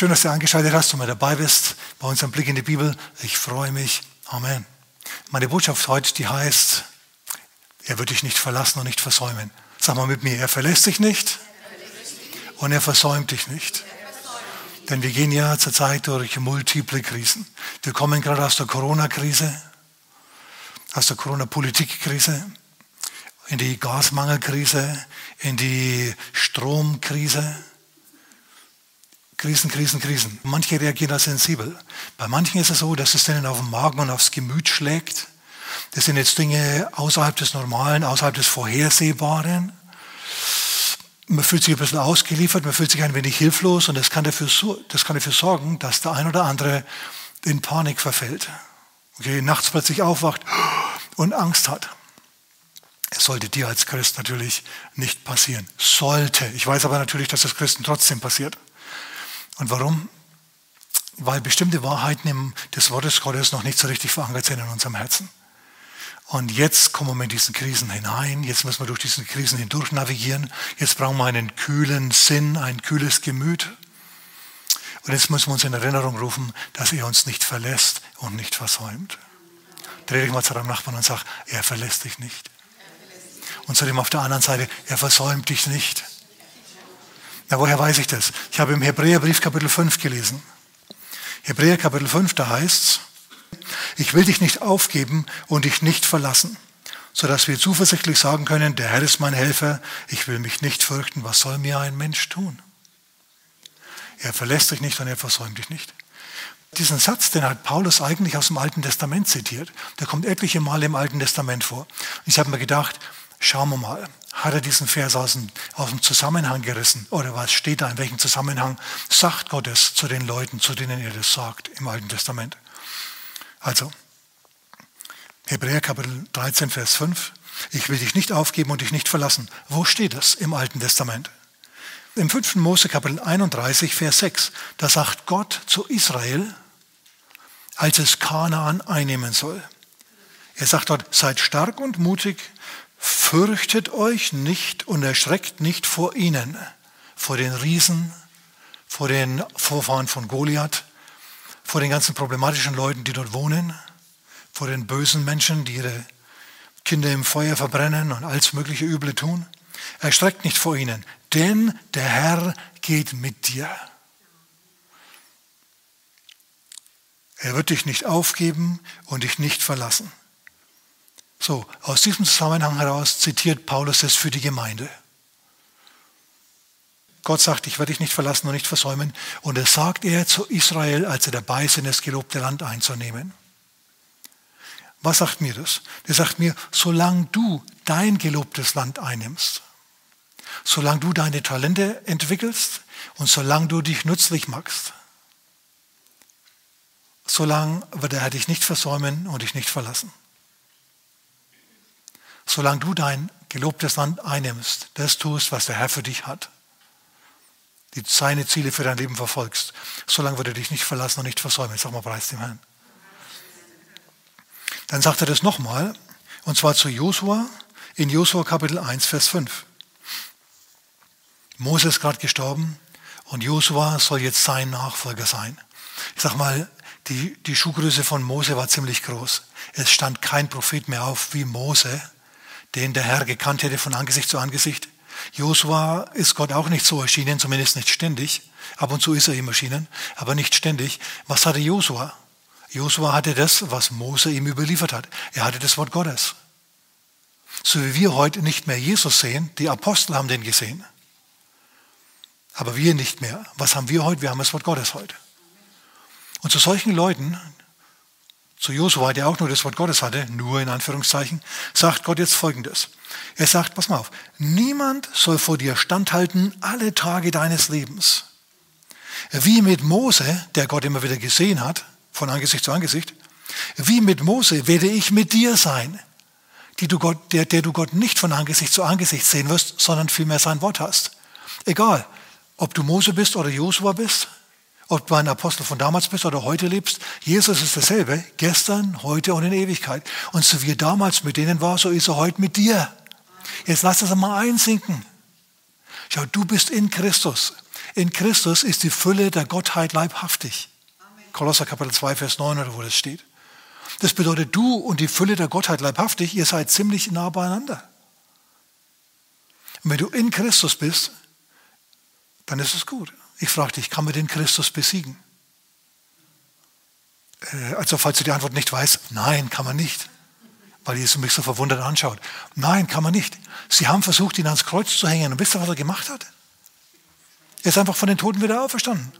Schön, dass du angeschaltet hast und mal dabei bist bei unserem Blick in die Bibel. Ich freue mich. Amen. Meine Botschaft heute, die heißt, er wird dich nicht verlassen und nicht versäumen. Sag mal mit mir, er verlässt dich nicht und er versäumt dich nicht. Denn wir gehen ja zurzeit durch multiple Krisen. Wir kommen gerade aus der Corona-Krise, aus der Corona-Politik-Krise, in die Gasmangelkrise, in die Stromkrise. Krisen, Krisen, Krisen. Manche reagieren da sensibel. Bei manchen ist es so, dass es denen auf den Magen und aufs Gemüt schlägt. Das sind jetzt Dinge außerhalb des Normalen, außerhalb des Vorhersehbaren. Man fühlt sich ein bisschen ausgeliefert, man fühlt sich ein wenig hilflos und das kann dafür, das kann dafür sorgen, dass der ein oder andere in Panik verfällt. Okay, nachts plötzlich aufwacht und Angst hat. Es sollte dir als Christ natürlich nicht passieren. Sollte. Ich weiß aber natürlich, dass das Christen trotzdem passiert. Und warum? Weil bestimmte Wahrheiten des Wortes Gottes noch nicht so richtig verankert sind in unserem Herzen. Und jetzt kommen wir in diesen Krisen hinein, jetzt müssen wir durch diese Krisen hindurch navigieren, jetzt brauchen wir einen kühlen Sinn, ein kühles Gemüt. Und jetzt müssen wir uns in Erinnerung rufen, dass er uns nicht verlässt und nicht versäumt. Dreh dich mal zu deinem Nachbarn und sag, er verlässt dich nicht. Und zu dem auf der anderen Seite, er versäumt dich nicht. Na, woher weiß ich das? Ich habe im Hebräerbrief Kapitel 5 gelesen. Hebräer Kapitel 5, da heißt es, ich will dich nicht aufgeben und dich nicht verlassen, sodass wir zuversichtlich sagen können, der Herr ist mein Helfer, ich will mich nicht fürchten, was soll mir ein Mensch tun? Er verlässt dich nicht und er versäumt dich nicht. Diesen Satz, den hat Paulus eigentlich aus dem Alten Testament zitiert. Der kommt etliche Male im Alten Testament vor. Ich habe mir gedacht, schauen wir mal, hat er diesen Vers aus dem, aus dem Zusammenhang gerissen? Oder was steht da, in welchem Zusammenhang sagt Gott es zu den Leuten, zu denen er das sagt im Alten Testament? Also, Hebräer Kapitel 13, Vers 5. Ich will dich nicht aufgeben und dich nicht verlassen. Wo steht das im Alten Testament? Im 5. Mose Kapitel 31, Vers 6. Da sagt Gott zu Israel, als es Kanaan einnehmen soll. Er sagt dort, seid stark und mutig, Fürchtet euch nicht und erschreckt nicht vor ihnen, vor den Riesen, vor den Vorfahren von Goliath, vor den ganzen problematischen Leuten, die dort wohnen, vor den bösen Menschen, die ihre Kinder im Feuer verbrennen und alles mögliche Üble tun. Erschreckt nicht vor ihnen, denn der Herr geht mit dir. Er wird dich nicht aufgeben und dich nicht verlassen. So, aus diesem Zusammenhang heraus zitiert Paulus es für die Gemeinde. Gott sagt, ich werde dich nicht verlassen und nicht versäumen. Und das sagt er zu Israel, als er dabei ist, in das gelobte Land einzunehmen. Was sagt mir das? Der sagt mir, solange du dein gelobtes Land einnimmst, solange du deine Talente entwickelst und solange du dich nützlich machst, solange wird er dich nicht versäumen und dich nicht verlassen solange du dein gelobtes Land einnimmst, das tust, was der Herr für dich hat, die seine Ziele für dein Leben verfolgst, solange wird er dich nicht verlassen und nicht versäumen. Sag mal, preis dem Herrn. Dann sagt er das nochmal, und zwar zu Josua, in Josua Kapitel 1, Vers 5. Mose ist gerade gestorben und Josua soll jetzt sein Nachfolger sein. Ich sag mal, die, die Schuhgröße von Mose war ziemlich groß. Es stand kein Prophet mehr auf wie Mose den der Herr gekannt hätte von Angesicht zu Angesicht. Josua ist Gott auch nicht so erschienen, zumindest nicht ständig. Ab und zu ist er ihm erschienen, aber nicht ständig. Was hatte Josua? Josua hatte das, was Mose ihm überliefert hat. Er hatte das Wort Gottes. So wie wir heute nicht mehr Jesus sehen, die Apostel haben den gesehen. Aber wir nicht mehr. Was haben wir heute? Wir haben das Wort Gottes heute. Und zu solchen Leuten, zu Josua, der auch nur das Wort Gottes hatte, nur in Anführungszeichen, sagt Gott jetzt Folgendes. Er sagt, pass mal auf, niemand soll vor dir standhalten alle Tage deines Lebens. Wie mit Mose, der Gott immer wieder gesehen hat, von Angesicht zu Angesicht, wie mit Mose werde ich mit dir sein, die du Gott, der, der du Gott nicht von Angesicht zu Angesicht sehen wirst, sondern vielmehr sein Wort hast. Egal, ob du Mose bist oder Josua bist, ob du ein Apostel von damals bist oder heute lebst, Jesus ist dasselbe, gestern, heute und in Ewigkeit. Und so wie er damals mit denen war, so ist er heute mit dir. Jetzt lass das einmal einsinken. Schau, du bist in Christus. In Christus ist die Fülle der Gottheit leibhaftig. Kolosser Kapitel 2, Vers 9 oder wo das steht. Das bedeutet, du und die Fülle der Gottheit leibhaftig, ihr seid ziemlich nah beieinander. Und wenn du in Christus bist, dann ist es gut. Ich frage dich, kann man den Christus besiegen? Äh, also falls du die Antwort nicht weißt, nein, kann man nicht. Weil Jesus mich so verwundert anschaut. Nein, kann man nicht. Sie haben versucht, ihn ans Kreuz zu hängen. Und wisst ihr, was er gemacht hat? Er ist einfach von den Toten wieder auferstanden.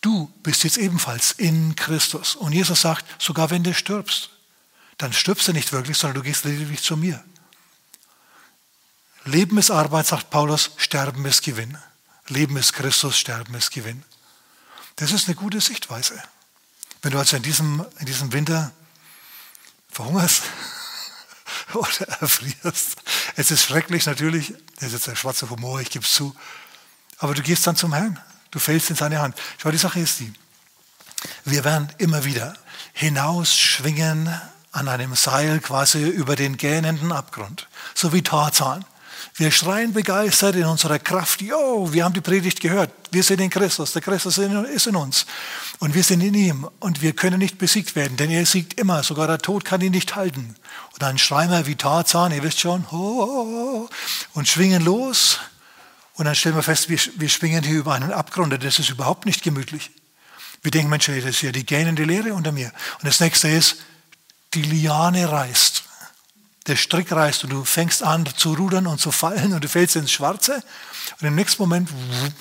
Du bist jetzt ebenfalls in Christus. Und Jesus sagt, sogar wenn du stirbst, dann stirbst du nicht wirklich, sondern du gehst lediglich zu mir. Leben ist Arbeit, sagt Paulus, Sterben ist Gewinn. Leben ist Christus, Sterben ist Gewinn. Das ist eine gute Sichtweise. Wenn du also in diesem, in diesem Winter verhungerst oder erfrierst, es ist schrecklich natürlich, das ist jetzt der schwarze Humor, ich gebe es zu, aber du gehst dann zum Herrn, du fällst in seine Hand. Schau, die Sache ist die, wir werden immer wieder hinausschwingen an einem Seil quasi über den gähnenden Abgrund, so wie Tarzan. Wir schreien begeistert in unserer Kraft, jo, wir haben die Predigt gehört, wir sind in Christus, der Christus ist in uns. Und wir sind in ihm. Und wir können nicht besiegt werden, denn er siegt immer, sogar der Tod kann ihn nicht halten. Und dann schreien wir wie Tarzan, ihr wisst schon, ho, und schwingen los. Und dann stellen wir fest, wir, wir schwingen hier über einen Abgrund. Und das ist überhaupt nicht gemütlich. Wir denken, Mensch, das ist ja die gähnende Leere unter mir. Und das nächste ist, die Liane reißt der Strick reißt und du fängst an zu rudern und zu fallen und du fällst ins Schwarze und im nächsten Moment wupp,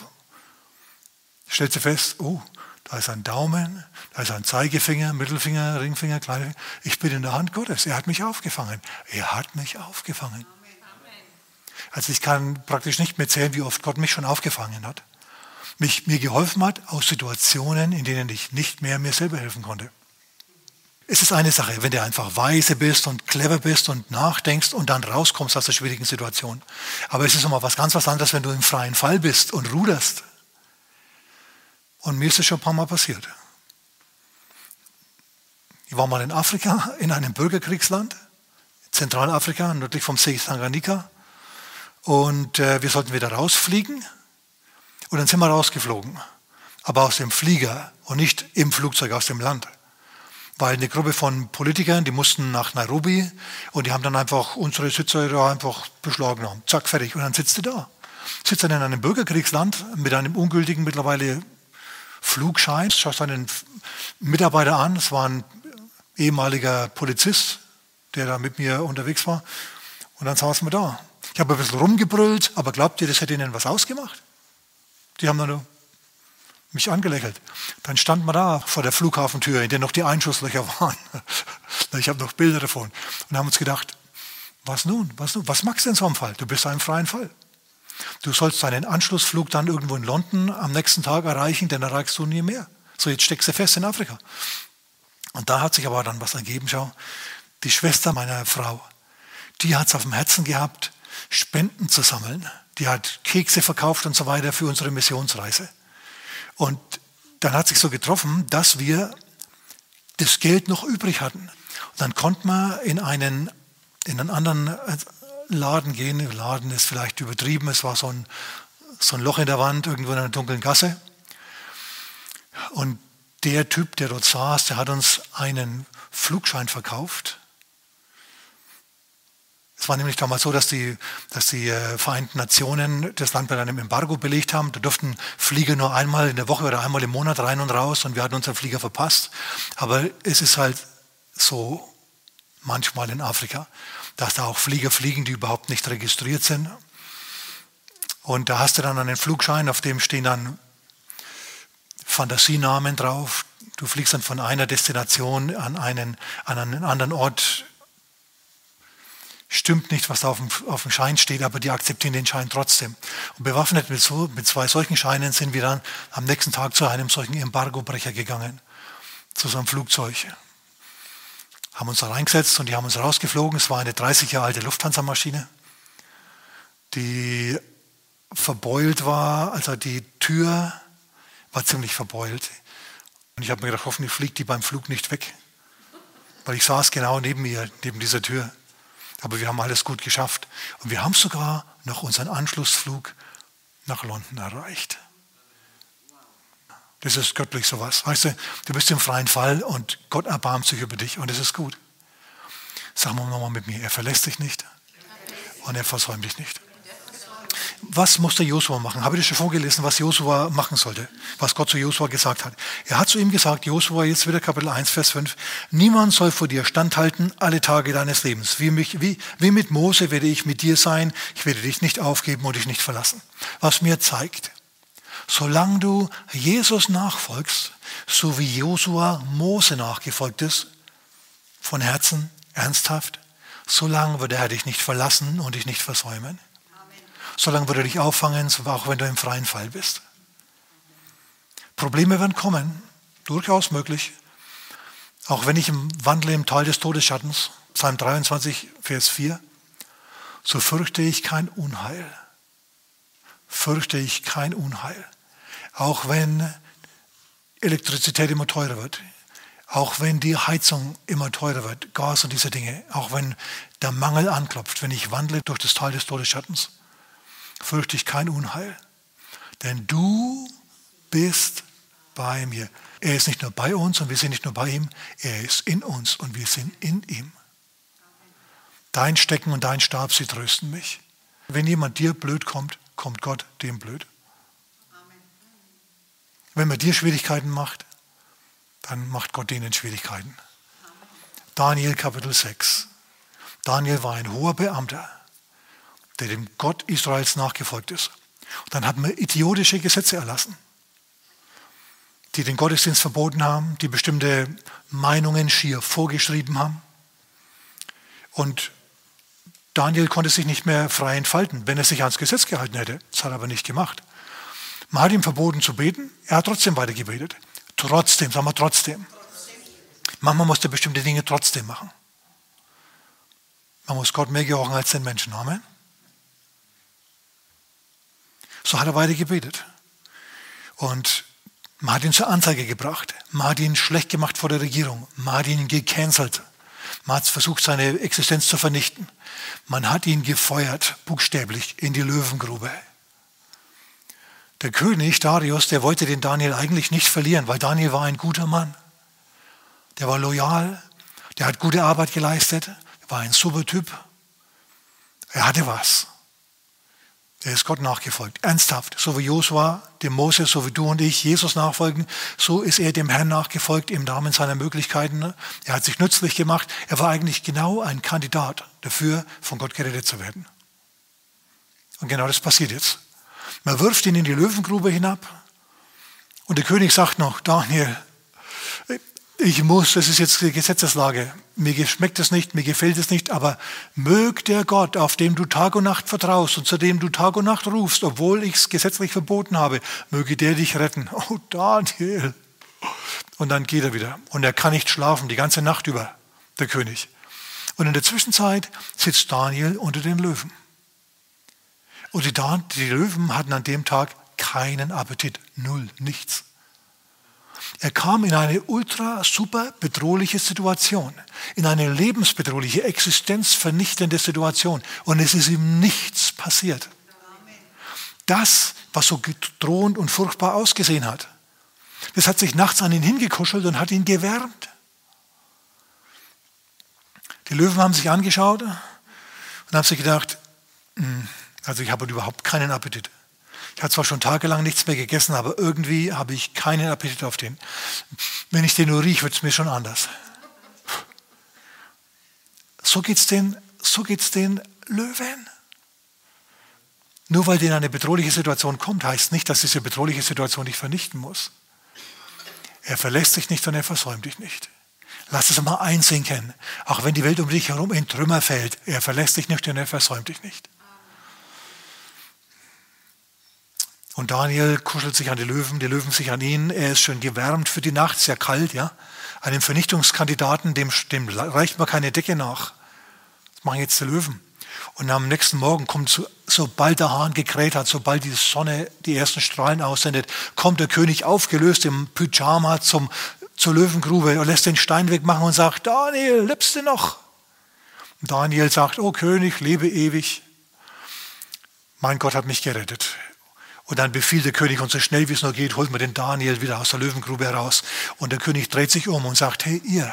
stellst du fest, oh, da ist ein Daumen, da ist ein Zeigefinger, Mittelfinger, Ringfinger, Kleinfinger. Ich bin in der Hand Gottes. Er hat mich aufgefangen. Er hat mich aufgefangen. Also ich kann praktisch nicht mehr zählen, wie oft Gott mich schon aufgefangen hat. Mich mir geholfen hat aus Situationen, in denen ich nicht mehr mir selber helfen konnte. Es ist eine Sache, wenn du einfach weise bist und clever bist und nachdenkst und dann rauskommst aus der schwierigen Situation. Aber es ist nochmal was ganz was anderes, wenn du im freien Fall bist und ruderst. Und mir ist es schon ein paar Mal passiert. Ich war mal in Afrika, in einem Bürgerkriegsland, Zentralafrika, nördlich vom See Tanganyika. Und äh, wir sollten wieder rausfliegen. Und dann sind wir rausgeflogen. Aber aus dem Flieger und nicht im Flugzeug aus dem Land weil eine Gruppe von Politikern, die mussten nach Nairobi und die haben dann einfach unsere Sitze da einfach beschlagnahmt. Zack, fertig. Und dann sitzt du da. Sitzt dann in einem Bürgerkriegsland mit einem ungültigen mittlerweile Flugschein, schaust einen Mitarbeiter an, es war ein ehemaliger Polizist, der da mit mir unterwegs war. Und dann saßen wir da. Ich habe ein bisschen rumgebrüllt, aber glaubt ihr, das hätte ihnen was ausgemacht? Die haben dann nur mich angelächelt. Dann stand man da vor der Flughafentür, in der noch die Einschusslöcher waren. Ich habe noch Bilder davon. Und haben uns gedacht, was nun? Was nun? Was magst du in so einem Fall? Du bist einem freien Fall. Du sollst deinen Anschlussflug dann irgendwo in London am nächsten Tag erreichen, denn erreichst du nie mehr. So, jetzt steckst du fest in Afrika. Und da hat sich aber dann was ergeben. Schau, die Schwester meiner Frau, die hat es auf dem Herzen gehabt, Spenden zu sammeln. Die hat Kekse verkauft und so weiter für unsere Missionsreise. Und dann hat sich so getroffen, dass wir das Geld noch übrig hatten. Und dann konnte man in einen, in einen anderen äh, Laden gehen. Laden ist vielleicht übertrieben, es war so ein, so ein Loch in der Wand, irgendwo in einer dunklen Gasse. Und der Typ, der dort saß, der hat uns einen Flugschein verkauft es war nämlich damals so, dass die, dass die äh, Vereinten Nationen das Land bei einem Embargo belegt haben. Da durften Flieger nur einmal in der Woche oder einmal im Monat rein und raus und wir hatten unseren Flieger verpasst. Aber es ist halt so manchmal in Afrika, dass da auch Flieger fliegen, die überhaupt nicht registriert sind. Und da hast du dann einen Flugschein, auf dem stehen dann Fantasienamen drauf. Du fliegst dann von einer Destination an einen, an einen anderen Ort stimmt nicht, was da auf dem, auf dem Schein steht, aber die akzeptieren den Schein trotzdem. Und bewaffnet mit, so, mit zwei solchen Scheinen sind wir dann am nächsten Tag zu einem solchen Embargobrecher gegangen, zu so einem Flugzeug. Haben uns da reingesetzt und die haben uns rausgeflogen. Es war eine 30 Jahre alte Lufthansa-Maschine, die verbeult war, also die Tür war ziemlich verbeult. Und ich habe mir gedacht, hoffentlich fliegt die beim Flug nicht weg. Weil ich saß genau neben ihr, neben dieser Tür. Aber wir haben alles gut geschafft. Und wir haben sogar noch unseren Anschlussflug nach London erreicht. Das ist göttlich sowas. Weißt du, du bist im freien Fall und Gott erbarmt sich über dich und das ist gut. Sag mal nochmal mit mir, er verlässt dich nicht und er versäumt dich nicht was musste Josua machen? Habe ich das schon vorgelesen, was Josua machen sollte, was Gott zu Josua gesagt hat. Er hat zu ihm gesagt, Josua, jetzt wieder Kapitel 1, Vers 5, niemand soll vor dir standhalten alle Tage deines Lebens. Wie, mich, wie, wie mit Mose werde ich mit dir sein, ich werde dich nicht aufgeben und dich nicht verlassen. Was mir zeigt, solange du Jesus nachfolgst, so wie Josua Mose nachgefolgt ist, von Herzen, ernsthaft, solange wird er dich nicht verlassen und dich nicht versäumen. Solange wird er dich auffangen, auch wenn du im freien Fall bist. Probleme werden kommen, durchaus möglich. Auch wenn ich im wandle im Tal des Todesschattens, Psalm 23, Vers 4, so fürchte ich kein Unheil. Fürchte ich kein Unheil. Auch wenn Elektrizität immer teurer wird, auch wenn die Heizung immer teurer wird, Gas und diese Dinge, auch wenn der Mangel anklopft, wenn ich wandle durch das Tal des Todesschattens, fürchte ich kein Unheil, denn du bist bei mir. Er ist nicht nur bei uns und wir sind nicht nur bei ihm, er ist in uns und wir sind in ihm. Dein Stecken und dein Stab, sie trösten mich. Wenn jemand dir blöd kommt, kommt Gott dem blöd. Wenn man dir Schwierigkeiten macht, dann macht Gott denen Schwierigkeiten. Daniel Kapitel 6. Daniel war ein hoher Beamter der dem Gott Israels nachgefolgt ist. Und dann hat man idiotische Gesetze erlassen, die den Gottesdienst verboten haben, die bestimmte Meinungen schier vorgeschrieben haben. Und Daniel konnte sich nicht mehr frei entfalten, wenn er sich ans Gesetz gehalten hätte. Das hat er aber nicht gemacht. Man hat ihm verboten zu beten, er hat trotzdem weiter gebetet. Trotzdem, sagen wir trotzdem. Manchmal musste bestimmte Dinge trotzdem machen. Man muss Gott mehr gehorchen als den Menschen. Amen. So hat er weiter gebetet. Und man hat ihn zur Anzeige gebracht. Man hat ihn schlecht gemacht vor der Regierung. Man hat ihn gecancelt. Man hat versucht, seine Existenz zu vernichten. Man hat ihn gefeuert, buchstäblich, in die Löwengrube. Der König Darius, der wollte den Daniel eigentlich nicht verlieren, weil Daniel war ein guter Mann. Der war loyal, der hat gute Arbeit geleistet, war ein super Typ. Er hatte was. Er ist Gott nachgefolgt, ernsthaft. So wie Josua, dem Moses, so wie du und ich Jesus nachfolgen, so ist er dem Herrn nachgefolgt im Rahmen seiner Möglichkeiten. Er hat sich nützlich gemacht. Er war eigentlich genau ein Kandidat dafür, von Gott gerettet zu werden. Und genau das passiert jetzt. Man wirft ihn in die Löwengrube hinab und der König sagt noch, Daniel, ich muss, das ist jetzt die Gesetzeslage, mir schmeckt es nicht, mir gefällt es nicht, aber mög der Gott, auf dem du Tag und Nacht vertraust und zu dem du Tag und Nacht rufst, obwohl ich es gesetzlich verboten habe, möge der dich retten. Oh Daniel. Und dann geht er wieder. Und er kann nicht schlafen, die ganze Nacht über, der König. Und in der Zwischenzeit sitzt Daniel unter den Löwen. Und die, die Löwen hatten an dem Tag keinen Appetit, null, nichts. Er kam in eine ultra super bedrohliche Situation, in eine lebensbedrohliche, existenzvernichtende Situation und es ist ihm nichts passiert. Das, was so drohend und furchtbar ausgesehen hat, das hat sich nachts an ihn hingekuschelt und hat ihn gewärmt. Die Löwen haben sich angeschaut und haben sich gedacht, hm, also ich habe überhaupt keinen Appetit. Ich habe zwar schon tagelang nichts mehr gegessen, aber irgendwie habe ich keinen Appetit auf den. Wenn ich den nur rieche, wird es mir schon anders. So geht es den, so den Löwen. Nur weil denen eine bedrohliche Situation kommt, heißt nicht, dass diese bedrohliche Situation dich vernichten muss. Er verlässt dich nicht und er versäumt dich nicht. Lass es mal einsinken. Auch wenn die Welt um dich herum in Trümmer fällt, er verlässt dich nicht und er versäumt dich nicht. Und Daniel kuschelt sich an die Löwen, die Löwen sich an ihn. Er ist schon gewärmt für die Nacht, sehr kalt, ja. Einem Vernichtungskandidaten, dem, dem reicht man keine Decke nach. Das machen jetzt die Löwen. Und am nächsten Morgen kommt, so, sobald der Hahn gekräht hat, sobald die Sonne die ersten Strahlen aussendet, kommt der König aufgelöst im Pyjama zum, zur Löwengrube und lässt den Stein wegmachen und sagt, Daniel, lebst du noch? Daniel sagt, oh König, lebe ewig. Mein Gott hat mich gerettet. Und dann befiehlt der König, und so schnell wie es nur geht, holt man den Daniel wieder aus der Löwengrube heraus. Und der König dreht sich um und sagt, hey ihr,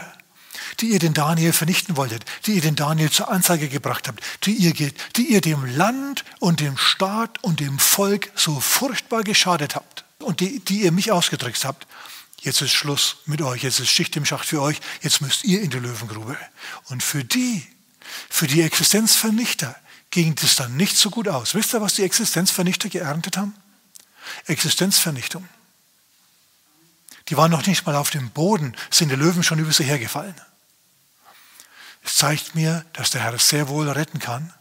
die ihr den Daniel vernichten wolltet, die ihr den Daniel zur Anzeige gebracht habt, die ihr, die ihr dem Land und dem Staat und dem Volk so furchtbar geschadet habt und die, die ihr mich ausgedrückt habt, jetzt ist Schluss mit euch, jetzt ist Schicht im Schacht für euch, jetzt müsst ihr in die Löwengrube. Und für die, für die Existenzvernichter ging das dann nicht so gut aus. Wisst ihr, was die Existenzvernichter geerntet haben? Existenzvernichtung. Die waren noch nicht mal auf dem Boden, sind die Löwen schon über sie hergefallen. Es zeigt mir, dass der Herr sehr wohl retten kann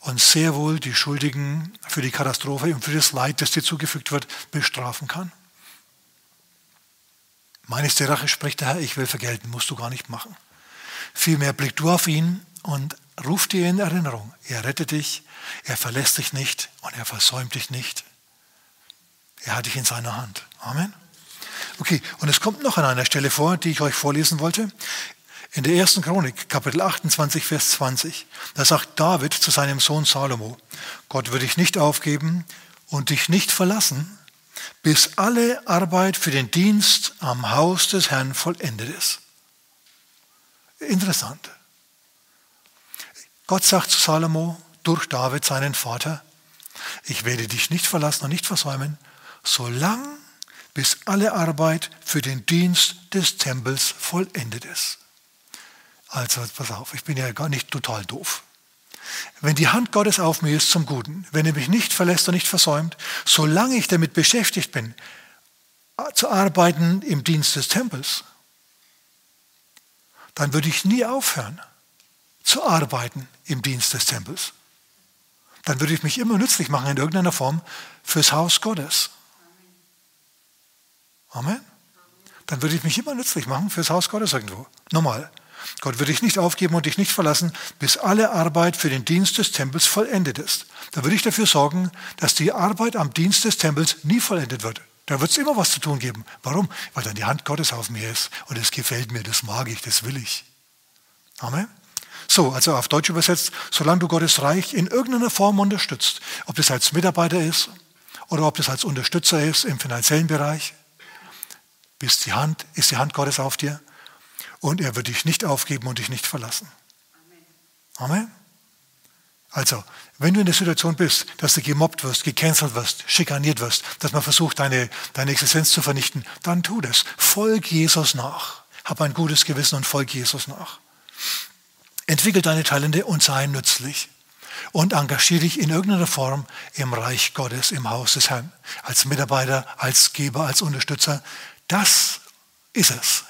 und sehr wohl die Schuldigen für die Katastrophe und für das Leid, das dir zugefügt wird, bestrafen kann. Meines die Rache, spricht der Herr, ich will vergelten, musst du gar nicht machen. Vielmehr blick du auf ihn und ruf dir in Erinnerung, er rettet dich, er verlässt dich nicht und er versäumt dich nicht. Er hat dich in seiner Hand. Amen. Okay, und es kommt noch an einer Stelle vor, die ich euch vorlesen wollte. In der ersten Chronik, Kapitel 28, Vers 20, da sagt David zu seinem Sohn Salomo, Gott wird dich nicht aufgeben und dich nicht verlassen, bis alle Arbeit für den Dienst am Haus des Herrn vollendet ist. Interessant. Gott sagt zu Salomo durch David, seinen Vater, ich werde dich nicht verlassen und nicht versäumen, solange bis alle Arbeit für den Dienst des Tempels vollendet ist. Also, pass auf, ich bin ja gar nicht total doof. Wenn die Hand Gottes auf mir ist zum Guten, wenn er mich nicht verlässt und nicht versäumt, solange ich damit beschäftigt bin, zu arbeiten im Dienst des Tempels, dann würde ich nie aufhören zu arbeiten im Dienst des Tempels. Dann würde ich mich immer nützlich machen in irgendeiner Form fürs Haus Gottes. Amen. Dann würde ich mich immer nützlich machen fürs Haus Gottes irgendwo. Normal. Gott wird dich nicht aufgeben und dich nicht verlassen, bis alle Arbeit für den Dienst des Tempels vollendet ist. Da würde ich dafür sorgen, dass die Arbeit am Dienst des Tempels nie vollendet wird. Da wird es immer was zu tun geben. Warum? Weil dann die Hand Gottes auf mir ist. Und es gefällt mir, das mag ich, das will ich. Amen. So, also auf Deutsch übersetzt, solange du Gottes Reich in irgendeiner Form unterstützt, ob das als Mitarbeiter ist oder ob das als Unterstützer ist im finanziellen Bereich, ist die Hand, ist die Hand Gottes auf dir und er wird dich nicht aufgeben und dich nicht verlassen. Amen. Also, wenn du in der Situation bist, dass du gemobbt wirst, gecancelt wirst, schikaniert wirst, dass man versucht, deine, deine Existenz zu vernichten, dann tu das. Folg Jesus nach. Hab ein gutes Gewissen und folg Jesus nach. Entwickel deine Talente und sei nützlich. Und engagiere dich in irgendeiner Form im Reich Gottes, im Haus des Herrn. Als Mitarbeiter, als Geber, als Unterstützer. Das ist es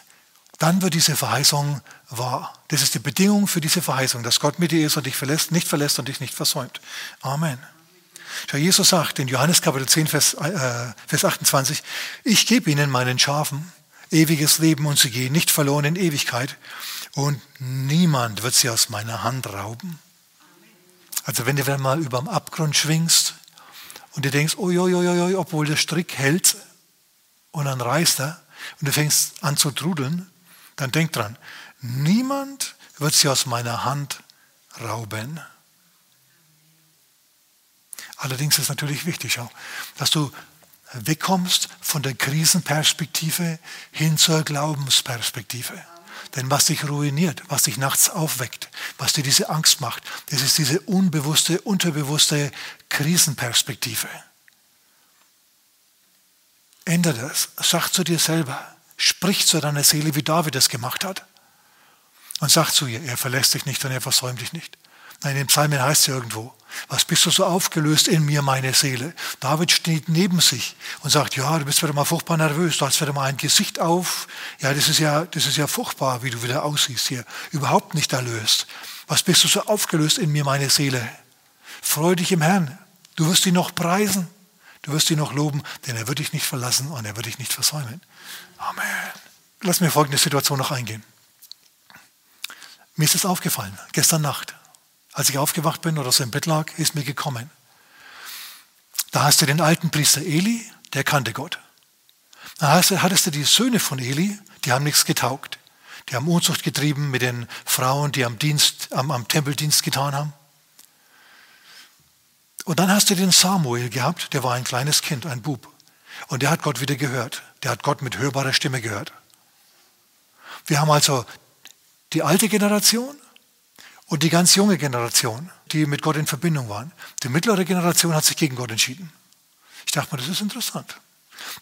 dann wird diese Verheißung wahr. Das ist die Bedingung für diese Verheißung, dass Gott mit dir ist und dich verlässt, nicht verlässt und dich nicht versäumt. Amen. Schau, Jesus sagt in Johannes Kapitel 10, Vers, äh, Vers 28, ich gebe ihnen meinen Schafen ewiges Leben und sie gehen nicht verloren in Ewigkeit und niemand wird sie aus meiner Hand rauben. Also wenn du mal über dem Abgrund schwingst und du denkst, oi, oi, oi, obwohl der Strick hält und dann reißt er und du fängst an zu trudeln, dann denk dran, niemand wird sie aus meiner Hand rauben. Allerdings ist natürlich wichtig dass du wegkommst von der Krisenperspektive hin zur Glaubensperspektive. Denn was dich ruiniert, was dich nachts aufweckt, was dir diese Angst macht, das ist diese unbewusste, unterbewusste Krisenperspektive. Ändere das. Sag zu dir selber, Sprich zu deiner Seele, wie David es gemacht hat. Und sag zu ihr, er verlässt dich nicht und er versäumt dich nicht. Nein, im Psalmen heißt es irgendwo, was bist du so aufgelöst in mir, meine Seele? David steht neben sich und sagt, ja, du bist wieder mal furchtbar nervös, du hast wieder mal ein Gesicht auf. Ja, das ist ja, das ist ja furchtbar, wie du wieder aussiehst hier. Überhaupt nicht erlöst. Was bist du so aufgelöst in mir, meine Seele? Freu dich im Herrn. Du wirst ihn noch preisen. Du wirst ihn noch loben, denn er wird dich nicht verlassen und er wird dich nicht versäumen. Amen. Lass mir folgende Situation noch eingehen. Mir ist es aufgefallen, gestern Nacht, als ich aufgewacht bin oder so im Bett lag, ist mir gekommen. Da hast du den alten Priester Eli, der kannte Gott. Da hattest du die Söhne von Eli, die haben nichts getaugt. Die haben Unzucht getrieben mit den Frauen, die am, Dienst, am, am Tempeldienst getan haben. Und dann hast du den Samuel gehabt, der war ein kleines Kind, ein Bub. Und der hat Gott wieder gehört. Der hat Gott mit hörbarer Stimme gehört. Wir haben also die alte Generation und die ganz junge Generation, die mit Gott in Verbindung waren. Die mittlere Generation hat sich gegen Gott entschieden. Ich dachte mir, das ist interessant.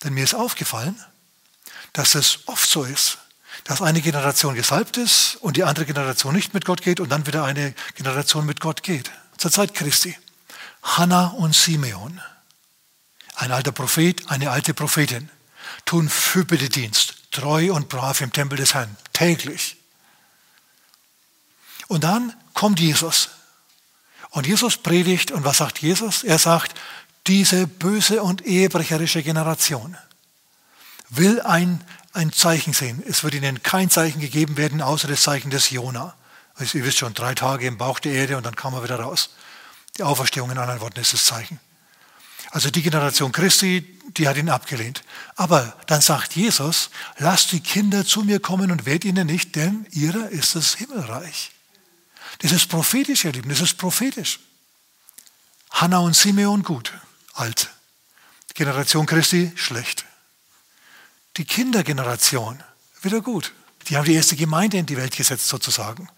Denn mir ist aufgefallen, dass es oft so ist, dass eine Generation gesalbt ist und die andere Generation nicht mit Gott geht und dann wieder eine Generation mit Gott geht. Zur Zeit Christi. Hannah und Simeon, ein alter Prophet, eine alte Prophetin, tun Fürbitedienst, treu und brav im Tempel des Herrn, täglich. Und dann kommt Jesus. Und Jesus predigt, und was sagt Jesus? Er sagt, diese böse und ehebrecherische Generation will ein, ein Zeichen sehen. Es wird ihnen kein Zeichen gegeben werden, außer das Zeichen des Jona. Also ihr wisst schon, drei Tage im Bauch der Erde und dann kam er wieder raus. Die Auferstehung in anderen Worten ist das Zeichen. Also die Generation Christi, die hat ihn abgelehnt. Aber dann sagt Jesus, lasst die Kinder zu mir kommen und wehrt ihnen nicht, denn ihrer ist das Himmelreich. Das ist prophetisch, ihr Lieben, das ist prophetisch. Hannah und Simeon gut, alt. Generation Christi schlecht. Die Kindergeneration wieder gut. Die haben die erste Gemeinde in die Welt gesetzt sozusagen.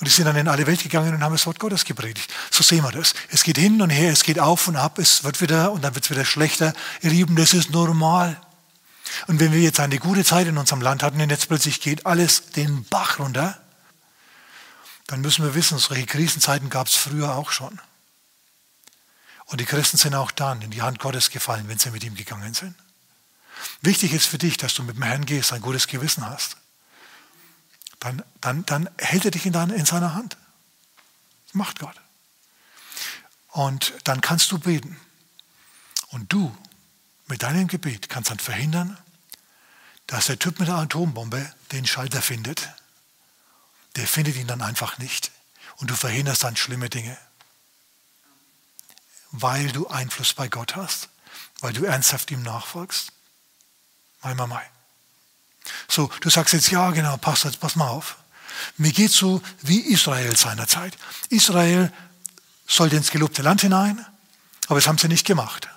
Und die sind dann in alle Welt gegangen und haben das Wort Gottes gepredigt. So sehen wir das. Es geht hin und her, es geht auf und ab, es wird wieder und dann wird es wieder schlechter. Ihr Lieben, das ist normal. Und wenn wir jetzt eine gute Zeit in unserem Land hatten und jetzt plötzlich geht alles den Bach runter, dann müssen wir wissen, solche Krisenzeiten gab es früher auch schon. Und die Christen sind auch dann in die Hand Gottes gefallen, wenn sie mit ihm gegangen sind. Wichtig ist für dich, dass du mit dem Herrn gehst, ein gutes Gewissen hast dann, dann, dann hält er dich in, deine, in seiner Hand. Das macht Gott. Und dann kannst du beten. Und du mit deinem Gebet kannst dann verhindern, dass der Typ mit der Atombombe den Schalter findet. Der findet ihn dann einfach nicht. Und du verhinderst dann schlimme Dinge. Weil du Einfluss bei Gott hast. Weil du ernsthaft ihm nachfolgst. Mai, mai, mai. So, du sagst jetzt, ja, genau, pass, jetzt, pass mal auf. Mir geht so wie Israel seinerzeit. Israel sollte ins gelobte Land hinein, aber das haben sie nicht gemacht.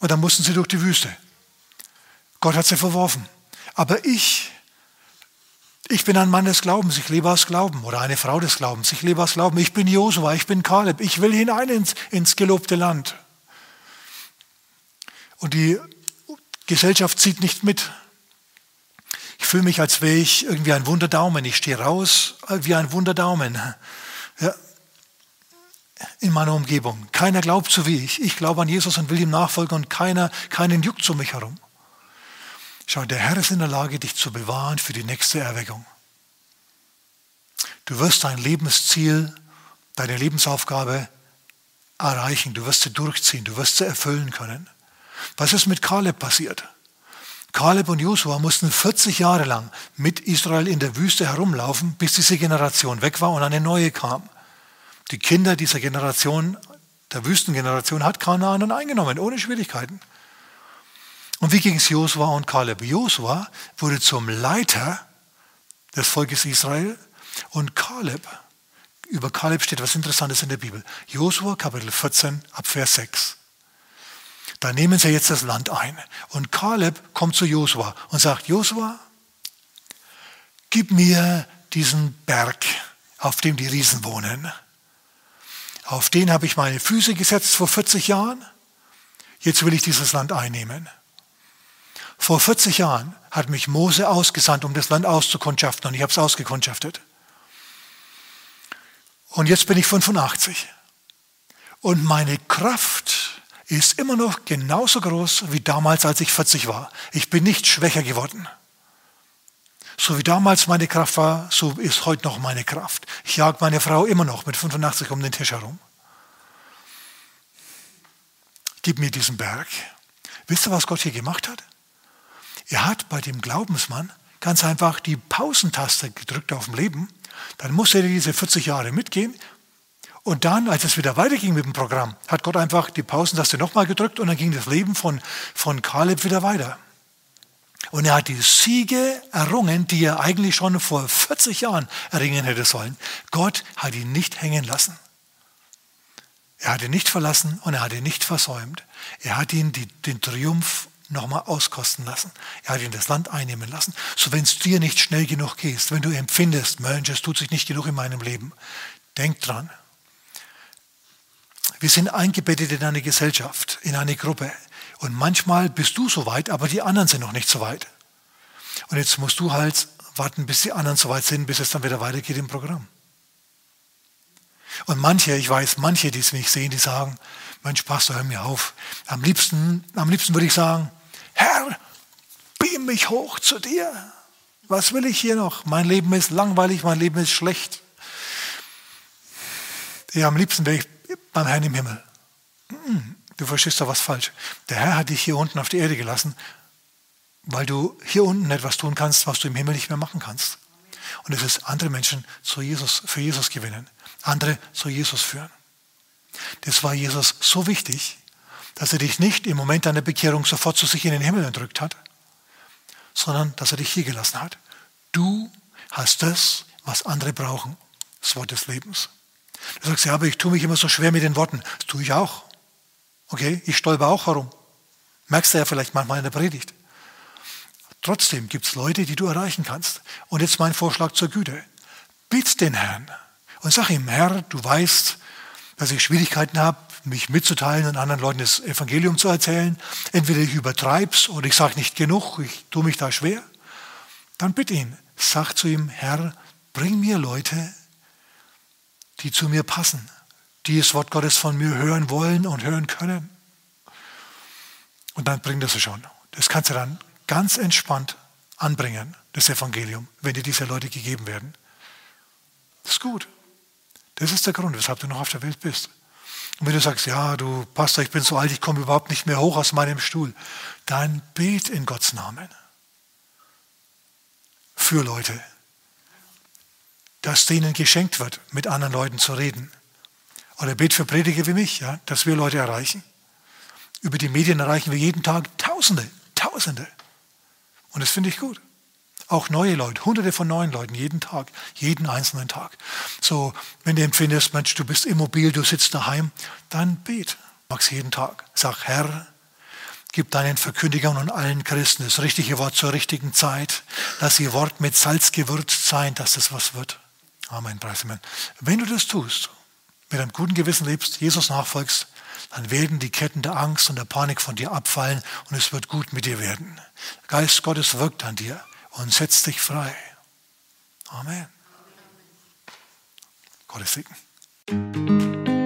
Und dann mussten sie durch die Wüste. Gott hat sie verworfen. Aber ich, ich bin ein Mann des Glaubens, ich lebe aus Glauben. Oder eine Frau des Glaubens, ich lebe aus Glauben. Ich bin Josua, ich bin Kaleb, ich will hinein ins, ins gelobte Land. Und die Gesellschaft zieht nicht mit. Ich fühle mich, als wäre ich irgendwie ein Wunderdaumen. Ich stehe raus wie ein Wunderdaumen. Ja. In meiner Umgebung. Keiner glaubt so wie ich. Ich glaube an Jesus und will ihm nachfolgen und keiner, keinen juckt um mich herum. Schau, der Herr ist in der Lage, dich zu bewahren für die nächste Erweckung. Du wirst dein Lebensziel, deine Lebensaufgabe erreichen. Du wirst sie durchziehen. Du wirst sie erfüllen können. Was ist mit Kaleb passiert? Kaleb und Josua mussten 40 Jahre lang mit Israel in der Wüste herumlaufen, bis diese Generation weg war und eine neue kam. Die Kinder dieser Generation, der Wüstengeneration, hat Kanaan eingenommen, ohne Schwierigkeiten. Und wie ging es Josua und Kaleb? Josua wurde zum Leiter des Volkes Israel und Kaleb, über Kaleb steht was Interessantes in der Bibel. Josua Kapitel 14 ab Vers 6. Da nehmen sie jetzt das Land ein. Und Kaleb kommt zu Josua und sagt, Josua, gib mir diesen Berg, auf dem die Riesen wohnen. Auf den habe ich meine Füße gesetzt vor 40 Jahren. Jetzt will ich dieses Land einnehmen. Vor 40 Jahren hat mich Mose ausgesandt, um das Land auszukundschaften und ich habe es ausgekundschaftet. Und jetzt bin ich 85. Und meine Kraft ist immer noch genauso groß wie damals, als ich 40 war. Ich bin nicht schwächer geworden. So wie damals meine Kraft war, so ist heute noch meine Kraft. Ich jage meine Frau immer noch mit 85 um den Tisch herum. Gib mir diesen Berg. Wisst ihr, was Gott hier gemacht hat? Er hat bei dem Glaubensmann ganz einfach die Pausentaste gedrückt auf dem Leben. Dann musste er diese 40 Jahre mitgehen und dann, als es wieder weiterging mit dem Programm, hat Gott einfach die Pausentaste nochmal gedrückt und dann ging das Leben von, von Kaleb wieder weiter. Und er hat die Siege errungen, die er eigentlich schon vor 40 Jahren erringen hätte sollen. Gott hat ihn nicht hängen lassen. Er hat ihn nicht verlassen und er hat ihn nicht versäumt. Er hat ihn die, den Triumph nochmal auskosten lassen. Er hat ihn das Land einnehmen lassen. So wenn es dir nicht schnell genug geht, wenn du empfindest, Mensch, es tut sich nicht genug in meinem Leben, denk dran. Wir sind eingebettet in eine Gesellschaft, in eine Gruppe. Und manchmal bist du so weit, aber die anderen sind noch nicht so weit. Und jetzt musst du halt warten, bis die anderen so weit sind, bis es dann wieder weitergeht im Programm. Und manche, ich weiß, manche, die es mich sehen, die sagen, Mensch, Pastor, hör mir auf. Am liebsten, am liebsten würde ich sagen, Herr, beam mich hoch zu dir. Was will ich hier noch? Mein Leben ist langweilig, mein Leben ist schlecht. Ja, am liebsten wäre ich beim Herrn im Himmel. Hm. Du verstehst doch was falsch. Der Herr hat dich hier unten auf die Erde gelassen, weil du hier unten etwas tun kannst, was du im Himmel nicht mehr machen kannst. Und es ist andere Menschen zu Jesus, für Jesus gewinnen, andere zu Jesus führen. Das war Jesus so wichtig, dass er dich nicht im Moment deiner Bekehrung sofort zu sich in den Himmel entrückt hat, sondern dass er dich hier gelassen hat. Du hast das, was andere brauchen, das Wort des Lebens. Du sagst, ja, aber ich tue mich immer so schwer mit den Worten. Das tue ich auch. Okay, ich stolper auch herum. Merkst du ja vielleicht manchmal in der Predigt. Trotzdem gibt es Leute, die du erreichen kannst. Und jetzt mein Vorschlag zur Güte. Bitt den Herrn und sag ihm, Herr, du weißt, dass ich Schwierigkeiten habe, mich mitzuteilen und anderen Leuten das Evangelium zu erzählen. Entweder ich übertreib's oder ich sage nicht genug, ich tue mich da schwer. Dann bitt ihn, sag zu ihm, Herr, bring mir Leute, die zu mir passen die das Wort Gottes von mir hören wollen und hören können. Und dann bringt das schon. Das kannst du dann ganz entspannt anbringen, das Evangelium, wenn dir diese Leute gegeben werden. Das ist gut. Das ist der Grund, weshalb du noch auf der Welt bist. Und wenn du sagst, ja, du Pastor, ich bin so alt, ich komme überhaupt nicht mehr hoch aus meinem Stuhl, dann bet in Gottes Namen für Leute, dass denen geschenkt wird, mit anderen Leuten zu reden. Oder bet für Prediger wie mich, ja, dass wir Leute erreichen. Über die Medien erreichen wir jeden Tag Tausende, Tausende. Und das finde ich gut. Auch neue Leute, hunderte von neuen Leuten, jeden Tag, jeden einzelnen Tag. So, wenn du empfindest, Mensch, du bist immobil, du sitzt daheim, dann bet. Mach's jeden Tag. Sag, Herr, gib deinen Verkündigern und allen Christen das richtige Wort zur richtigen Zeit. Lass ihr Wort mit Salz gewürzt sein, dass das was wird. Amen, preis Wenn du das tust, mit einem guten Gewissen lebst, Jesus nachfolgst, dann werden die Ketten der Angst und der Panik von dir abfallen und es wird gut mit dir werden. Geist Gottes wirkt an dir und setzt dich frei. Amen. Gottes Segen.